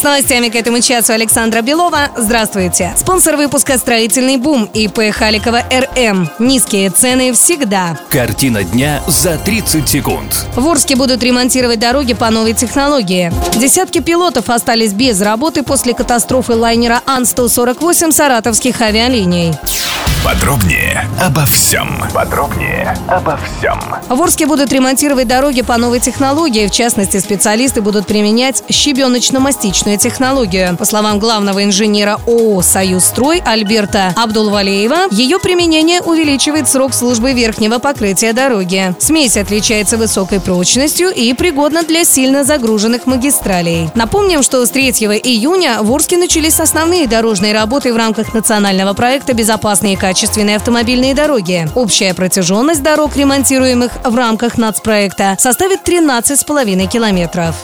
С новостями к этому часу Александра Белова. Здравствуйте. Спонсор выпуска «Строительный бум» ИП Халикова РМ. Низкие цены всегда. Картина дня за 30 секунд. В Орске будут ремонтировать дороги по новой технологии. Десятки пилотов остались без работы после катастрофы лайнера Ан-148 саратовских авиалиний. Подробнее обо всем. Подробнее обо всем. В Орске будут ремонтировать дороги по новой технологии. В частности, специалисты будут применять щебеночно-мастичную технологию. По словам главного инженера ООО «Союзстрой» Альберта Абдулвалеева, ее применение увеличивает срок службы верхнего покрытия дороги. Смесь отличается высокой прочностью и пригодна для сильно загруженных магистралей. Напомним, что с 3 июня в Орске начались основные дорожные работы в рамках национального проекта «Безопасные и качественные автомобильные дороги». Общая протяженность дорог, ремонтируемых в рамках нацпроекта, составит 13,5 километров.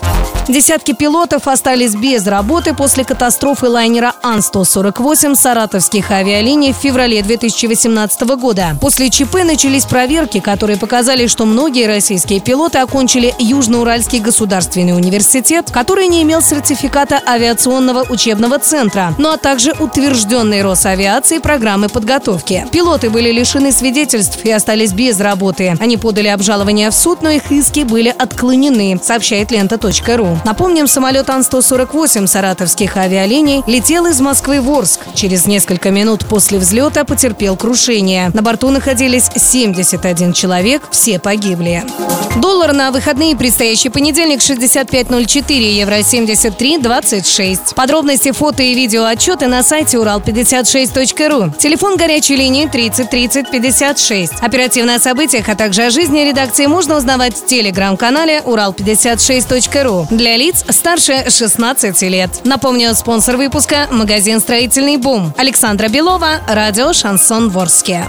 Десятки пилотов остались без работы после катастрофы лайнера Ан-148 саратовских авиалиний в феврале 2018 года. После ЧП начались проверки, которые показали, что многие российские пилоты окончили Южноуральский государственный университет, который не имел сертификата авиационного учебного центра, ну а также утвержденной Росавиацией программы подготовки. Пилоты были лишены свидетельств и остались без работы. Они подали обжалование в суд, но их иски были отклонены, сообщает лента.ру. Напомним, самолет Ан-148 саратовских авиалиний летел из Москвы в Орск. Через несколько минут после взлета потерпел крушение. На борту находились 71 человек, все погибли. Доллар на выходные предстоящий понедельник 65.04, евро 73.26. Подробности, фото и видео отчеты на сайте урал56.ру. Телефон горячей линии 30 30 56. Оперативно о событиях, а также о жизни редакции можно узнавать в телеграм-канале урал56.ру для лиц старше 16 лет. Напомню, спонсор выпуска – магазин «Строительный бум». Александра Белова, радио «Шансон Ворске».